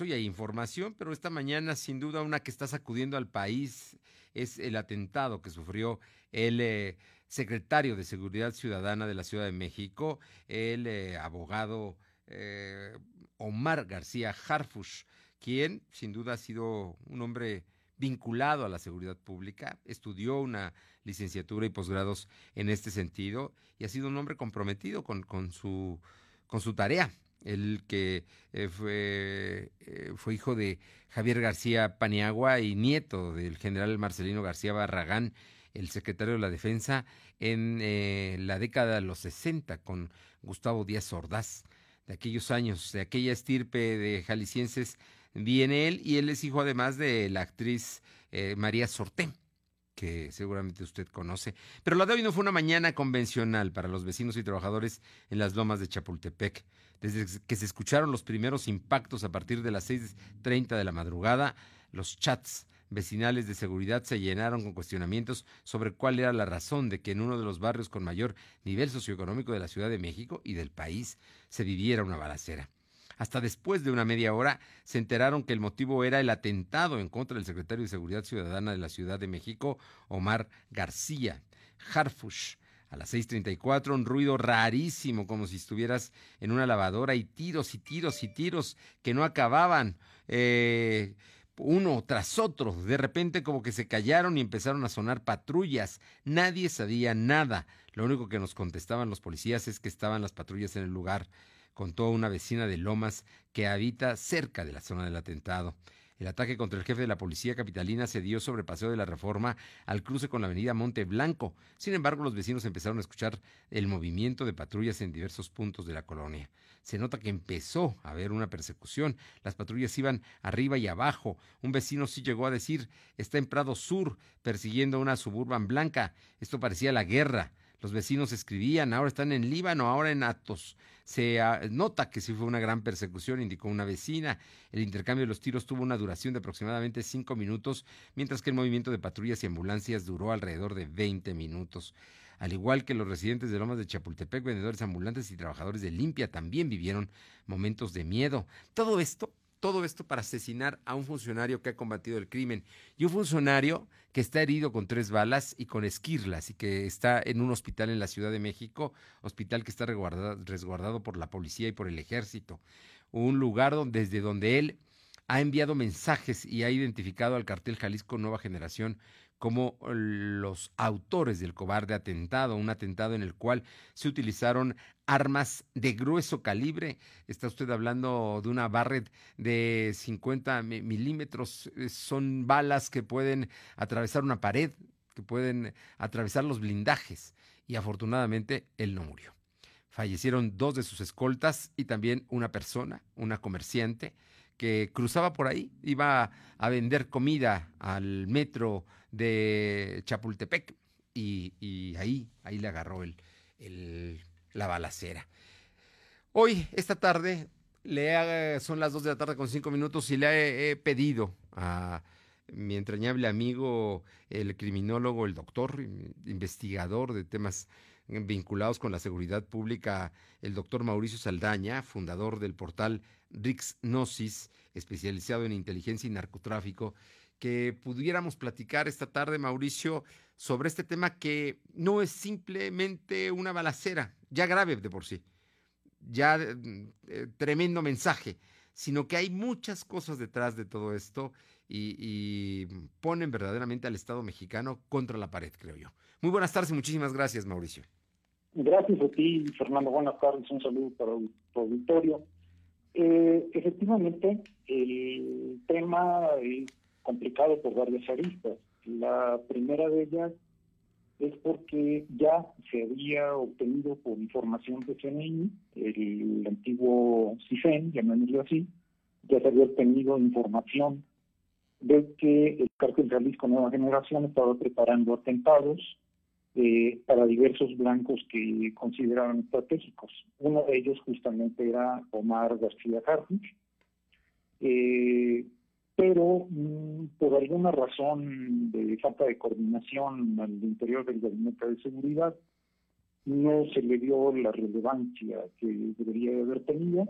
Hoy hay información, pero esta mañana sin duda una que está sacudiendo al país es el atentado que sufrió el eh, secretario de Seguridad Ciudadana de la Ciudad de México, el eh, abogado eh, Omar García Harfush, quien sin duda ha sido un hombre vinculado a la seguridad pública, estudió una licenciatura y posgrados en este sentido y ha sido un hombre comprometido con, su tarea el que eh, fue, eh, fue hijo de Javier García Paniagua y nieto del general Marcelino García Barragán, el secretario de la Defensa, en eh, la década de los 60 con Gustavo Díaz Ordaz. De aquellos años, de aquella estirpe de jaliscienses, viene él y él es hijo además de la actriz María Sorté que seguramente usted conoce. Pero la de hoy no fue una mañana convencional para los vecinos y trabajadores en las lomas de Chapultepec. Desde que se escucharon los primeros impactos a partir de las 6.30 de la madrugada, los chats vecinales de seguridad se llenaron con cuestionamientos sobre cuál era la razón de que en uno de los barrios con mayor nivel socioeconómico de la Ciudad de México y del país se viviera una balacera. Hasta después de una media hora se enteraron que el motivo era el atentado en contra del secretario de Seguridad Ciudadana de la Ciudad de México, Omar García. Harfush, a las 6.34, un ruido rarísimo, como si estuvieras en una lavadora, y tiros y tiros y tiros que no acababan, eh, uno tras otro. De repente como que se callaron y empezaron a sonar patrullas. Nadie sabía nada. Lo único que nos contestaban los policías es que estaban las patrullas en el lugar contó una vecina de Lomas que habita cerca de la zona del atentado. El ataque contra el jefe de la policía capitalina se dio sobre Paseo de la Reforma al cruce con la avenida Monte Blanco. Sin embargo, los vecinos empezaron a escuchar el movimiento de patrullas en diversos puntos de la colonia. Se nota que empezó a haber una persecución. Las patrullas iban arriba y abajo. Un vecino sí llegó a decir, está en Prado Sur, persiguiendo una suburban blanca. Esto parecía la guerra. Los vecinos escribían, ahora están en Líbano, ahora en Atos. Se ah, nota que sí fue una gran persecución, indicó una vecina. El intercambio de los tiros tuvo una duración de aproximadamente cinco minutos, mientras que el movimiento de patrullas y ambulancias duró alrededor de 20 minutos. Al igual que los residentes de Lomas de Chapultepec, vendedores ambulantes y trabajadores de limpia también vivieron momentos de miedo. Todo esto todo esto para asesinar a un funcionario que ha combatido el crimen. Y un funcionario que está herido con tres balas y con esquirlas y que está en un hospital en la Ciudad de México, hospital que está resguardado, por la policía y por el ejército, un lugar desde donde él ha enviado mensajes y ha identificado al cartel Jalisco Nueva Generación como los autores del cobarde atentado, un atentado en el cual se utilizaron armas de grueso calibre. Está usted hablando de una Barrett de 50 milímetros. Eh, son balas que pueden atravesar una pared, que pueden atravesar los blindajes. Y afortunadamente él no murió. Fallecieron dos de sus escoltas y también una persona, una comerciante, que cruzaba por ahí, iba a vender comida al metro de Chapultepec y, ahí, ahí le agarró el, la balacera. Hoy, esta tarde, le son las dos de la tarde con cinco minutos y le he, pedido a mi entrañable amigo, el criminólogo, el doctor, investigador de temas vinculados con la seguridad pública, el doctor Mauricio Saldaña, fundador del portal Rix Gnosis, especializado en inteligencia y narcotráfico, que pudiéramos platicar esta tarde, Mauricio, sobre este tema que no es simplemente una balacera, ya grave de por sí, ya eh, tremendo mensaje, sino que hay muchas cosas detrás de todo esto y, y, ponen verdaderamente al Estado mexicano contra la pared, creo yo. Muy buenas tardes y muchísimas gracias, Mauricio. Gracias a ti, Fernando. Buenas tardes. Un saludo para tu auditorio. Eh, efectivamente, el tema es complicado por varias aristas. La primera de ellas es porque ya se había obtenido por información de CNI, el antiguo CIFEN, llamémoslo así, ya se había obtenido información de que el cártel Jalisco Nueva Generación estaba preparando atentados eh, para diversos blancos que consideraban estratégicos. Uno de ellos justamente era Omar García Harfuch, eh, pero mm, por alguna razón de falta de coordinación al interior del gabinete de seguridad, no se le dio la relevancia que debería haber tenido.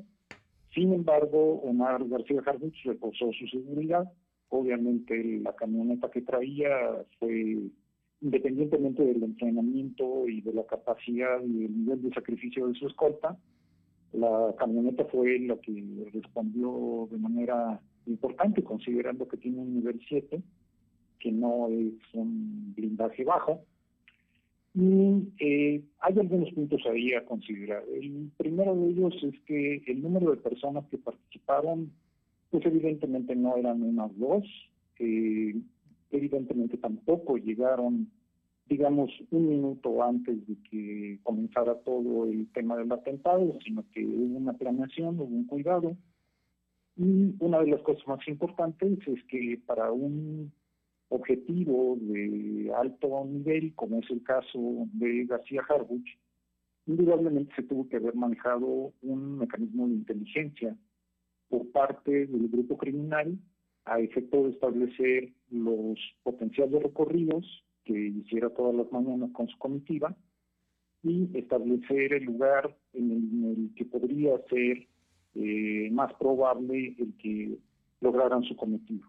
Sin embargo, Omar García Harbuch reposó su seguridad. Obviamente la camioneta que traía fue, independientemente del entrenamiento y de la capacidad y el nivel de sacrificio de su escolta, la camioneta fue la que respondió de manera importante, considerando que tiene un nivel 7, que no es un blindaje bajo. Y eh, hay algunos puntos ahí a considerar. El primero de ellos es que el número de personas que participaron, pues evidentemente no eran unas dos, eh, evidentemente tampoco llegaron digamos, un minuto antes de que comenzara todo el tema del atentado, sino que hubo una planeación, hubo un cuidado. Y una de las cosas más importantes es que para un objetivo de alto nivel, como es el caso de García Harbuch, indudablemente se tuvo que haber manejado un mecanismo de inteligencia por parte del grupo criminal a efecto de establecer los potenciales recorridos que hiciera todas las mañanas con su comitiva y establecer el lugar en el, que podría ser eh, más probable el que lograran su cometido.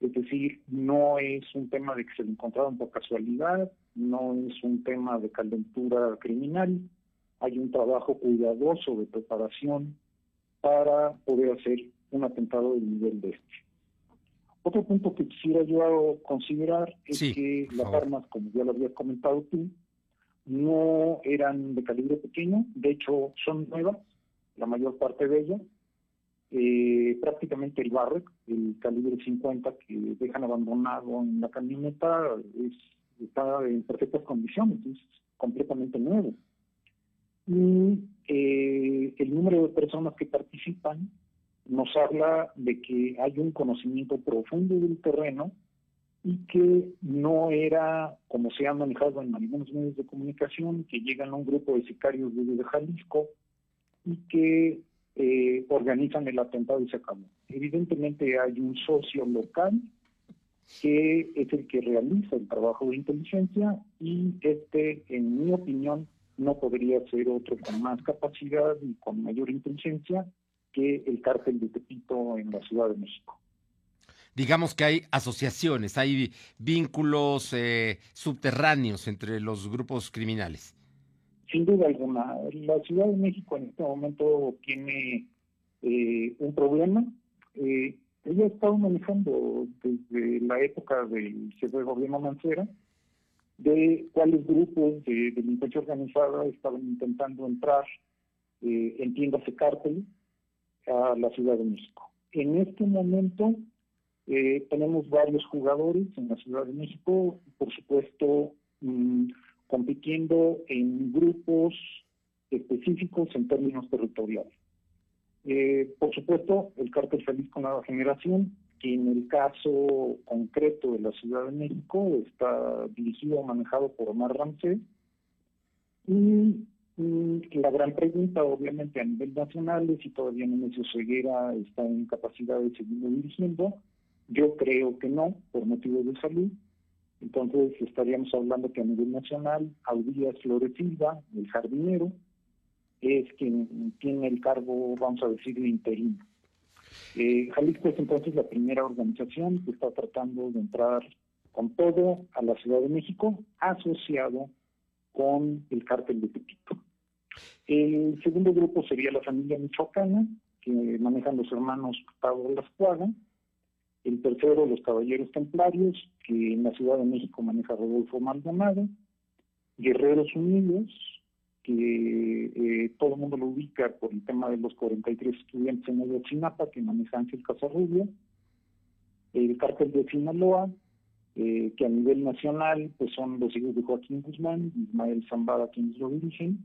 Es decir, no es un tema de que se lo encontraron por casualidad, no es un tema de calentura criminal, hay un trabajo cuidadoso de preparación para poder hacer un atentado del nivel de este. Otro punto que quisiera yo considerar es que las armas, como ya lo habías comentado tú, no eran de calibre pequeño, de hecho son nuevas, la mayor parte de ellas. Eh, prácticamente el Barrett, el calibre 50 que dejan abandonado en la camioneta, es, está en perfectas condiciones, es completamente nuevo. Y eh, el número de personas que participan nos habla de que hay un conocimiento profundo del terreno y que no era, como se ha manejado en algunos medios de comunicación, que llegan a un grupo de sicarios desde Jalisco y que eh, organizan el atentado y se acabó. Evidentemente hay un socio local que es el que realiza el trabajo de inteligencia y este, en mi opinión, no podría ser otro con más capacidad y con mayor inteligencia que el cártel de Tepito en la Ciudad de México. Digamos que hay asociaciones, hay vínculos eh, subterráneos entre los grupos criminales. Sin duda alguna. La Ciudad de México en este momento tiene eh, un problema. Eh, ella ha estado manejando desde la época del jefe de gobierno Mancera de cuáles grupos de delincuencia organizada estaban intentando entrar eh, en tiendas de cártel a la Ciudad de México. En este momento eh, tenemos varios jugadores en la Ciudad de México, por supuesto, mm, compitiendo en grupos específicos en términos territoriales. Eh, por supuesto, el cártel Jalisco Nueva Generación, que en el caso concreto de la Ciudad de México está dirigido o manejado por Omar Ramsey, y la gran pregunta, obviamente, a nivel nacional es si todavía Nemesio Ceguera está en capacidad de seguirlo dirigiendo. Yo creo que no, por motivos de salud. Entonces estaríamos hablando que a nivel nacional, Audías Flores Silva, el jardinero, es quien tiene el cargo, vamos a decir, de interino. Eh, Jalisco es entonces la primera organización que está tratando de entrar con todo a la Ciudad de México, asociado con el cártel de Tepito. El segundo grupo sería la familia michoacana, que manejan los hermanos Pablo Lascuaga. El tercero, los caballeros templarios, que en la Ciudad de México maneja Rodolfo Maldonado. Guerreros Unidos, que eh, todo el mundo lo ubica por el tema de los 43 estudiantes en Chinapa, que maneja Ángel Casarrubio. El cártel de Sinaloa, eh, que a nivel nacional pues son los hijos de Joaquín Guzmán, Ismael Zambada quienes lo dirigen,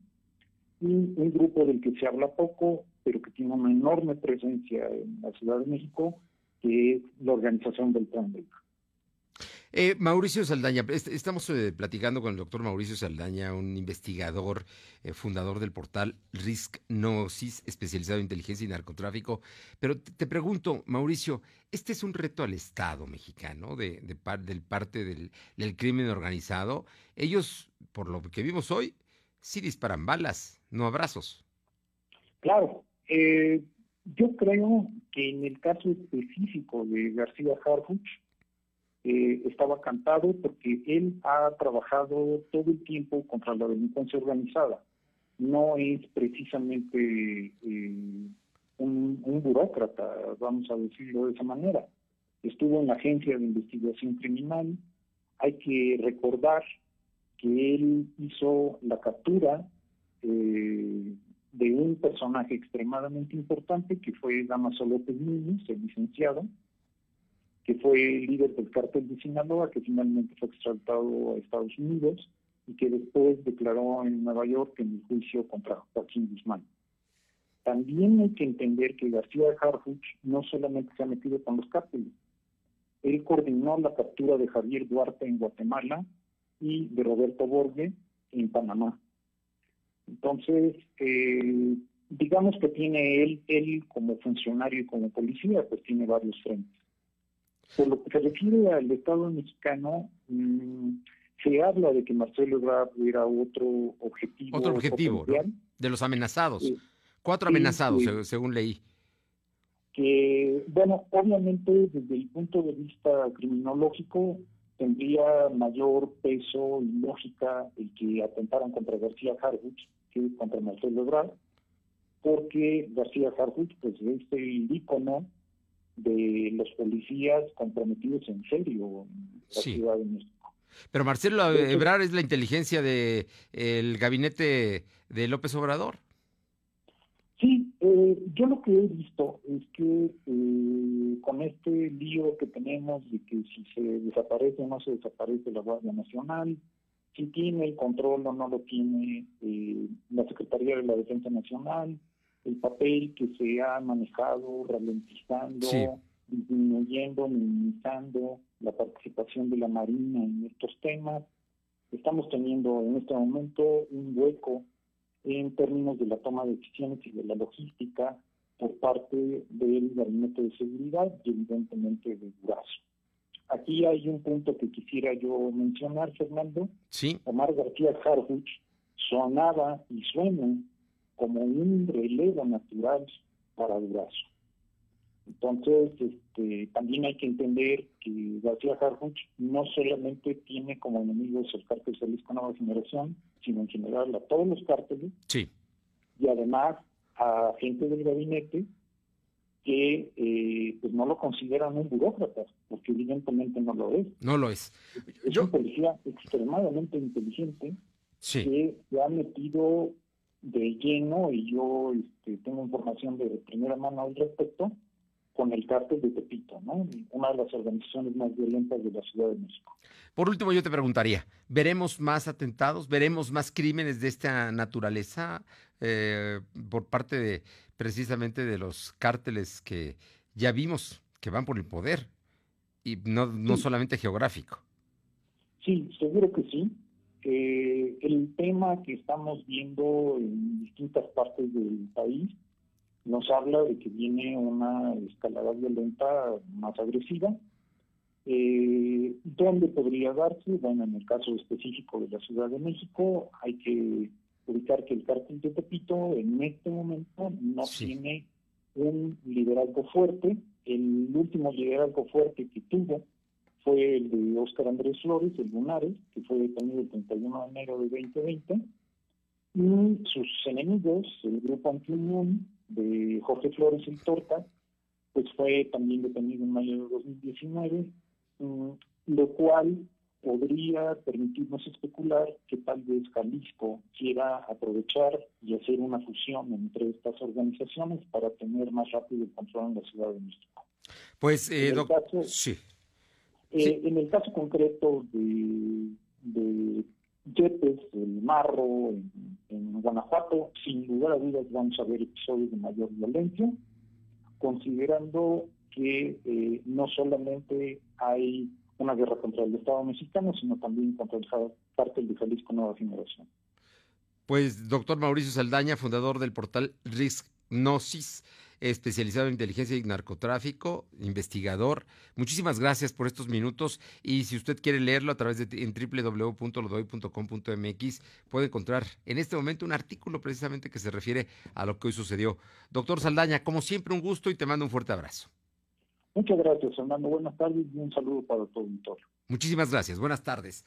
y un grupo del que se habla poco, pero que tiene una enorme presencia en la Ciudad de México, que es la organización del Plan eh, Mauricio Saldaña, estamos eh, platicando con el doctor Mauricio Saldaña, un investigador, eh, fundador del portal Risk Gnosis, especializado en inteligencia y narcotráfico. Pero te, pregunto, Mauricio, este es un reto al Estado mexicano, de, del parte del, crimen organizado. Ellos, por lo que vimos hoy, sí disparan balas, no abrazos. Claro. Eh, Yo creo que en el caso específico de García Harfuch, eh, estaba cantado porque él ha trabajado todo el tiempo contra la delincuencia organizada. No es precisamente eh, un, un, burócrata, vamos a decirlo de esa manera. Estuvo en la Agencia de Investigación Criminal. Hay que recordar que él hizo la captura eh, de un personaje extremadamente importante que fue Damaso López Núñez, el licenciado, que fue líder del cártel de Sinaloa, que finalmente fue extraditado a Estados Unidos y que después declaró en Nueva York en el juicio contra Joaquín Guzmán. También hay que entender que García Harfuch no solamente se ha metido con los cárteles, él coordinó la captura de Javier Duarte en Guatemala y de Roberto Borge en Panamá. Entonces, eh, digamos que tiene él, él como funcionario y como policía, pues tiene varios frentes. Por lo que se refiere al Estado mexicano, mmm, se habla de que Marcelo Ebrard era otro objetivo. Otro objetivo, de los amenazados. Cuatro amenazados, según leí. Que, bueno, obviamente desde el punto de vista criminológico, tendría mayor peso y lógica el que atentaran contra García Harfuch que contra Marcelo Ebrard, porque García Harfuch pues, es el ícono de los policías comprometidos en serio en la Ciudad de México. Pero Marcelo Ebrard es la inteligencia del el gabinete de López Obrador. Sí, eh, yo lo que he visto es que eh, con este lío que tenemos de que si se desaparece o no se desaparece la Guardia Nacional, si tiene el control o no lo tiene eh, la Secretaría de la Defensa Nacional, el papel que se ha manejado ralentizando, disminuyendo, minimizando la participación de la Marina en estos temas. Estamos teniendo en este momento un hueco en términos de la toma de decisiones y de la logística por parte del Gabinete de Seguridad y evidentemente de Durazo. Aquí hay un punto que quisiera yo mencionar, Fernando. Sí. Omar García Harfuch sonaba y suena como un relevo natural para Durazo. Entonces, este, también hay que entender que García Harfuch no solamente tiene como enemigos el cártel Jalisco Nueva Generación, sino en general a todos los cárteles. Sí. Y además a gente del gabinete que eh, pues no lo consideran un burócrata, porque evidentemente no lo es. No lo es. Es un policía extremadamente inteligente que se ha metido de lleno, y yo este, tengo información de primera mano al respecto, con el cártel de Tepito, ¿no? una de las organizaciones más violentas de la Ciudad de México. Por último, yo te preguntaría, ¿veremos más atentados? ¿Veremos más crímenes de esta naturaleza eh, por parte de precisamente de los cárteles que ya vimos que van por el poder y no, no solamente geográfico? Sí, seguro que sí. Eh, el tema que estamos viendo en distintas partes del país nos habla de que viene una escalada violenta más agresiva. Eh, ¿Dónde podría darse? Bueno, en el caso específico de la Ciudad de México, hay que ubicar que el cártel de Tepito en este momento no tiene un liderazgo fuerte. El último liderazgo fuerte que tuvo fue el de Óscar Andrés Flores, el Lunares, que fue detenido el 31 de enero de 2020. Y sus enemigos, el grupo Antiunión, de Jorge Flores el Torta, pues fue también detenido en mayo de 2019, mm, lo cual podría permitirnos especular que tal vez Jalisco quiera aprovechar y hacer una fusión entre estas organizaciones para tener más rápido el control en la Ciudad de México. Pues, eh, en, el sí. Eh, en el caso concreto de, de Yepes, el Marro, en, Guanajuato, sin lugar a dudas vamos a ver episodios de mayor violencia, considerando que eh, no solamente hay una guerra contra el Estado mexicano, sino también contra el cártel de Jalisco Nueva Generación. Pues, doctor Mauricio Saldaña, fundador del portal Risk Gnosis, especializado en inteligencia y narcotráfico, investigador. Muchísimas gracias por estos minutos y si usted quiere leerlo a través de en www.lodoy.com.mx puede encontrar en este momento un artículo precisamente que se refiere a lo que hoy sucedió. Doctor Saldaña, como siempre un gusto y te mando un fuerte abrazo. Muchas gracias, Fernando. Buenas tardes y un saludo para todo el. Muchísimas gracias. Buenas tardes.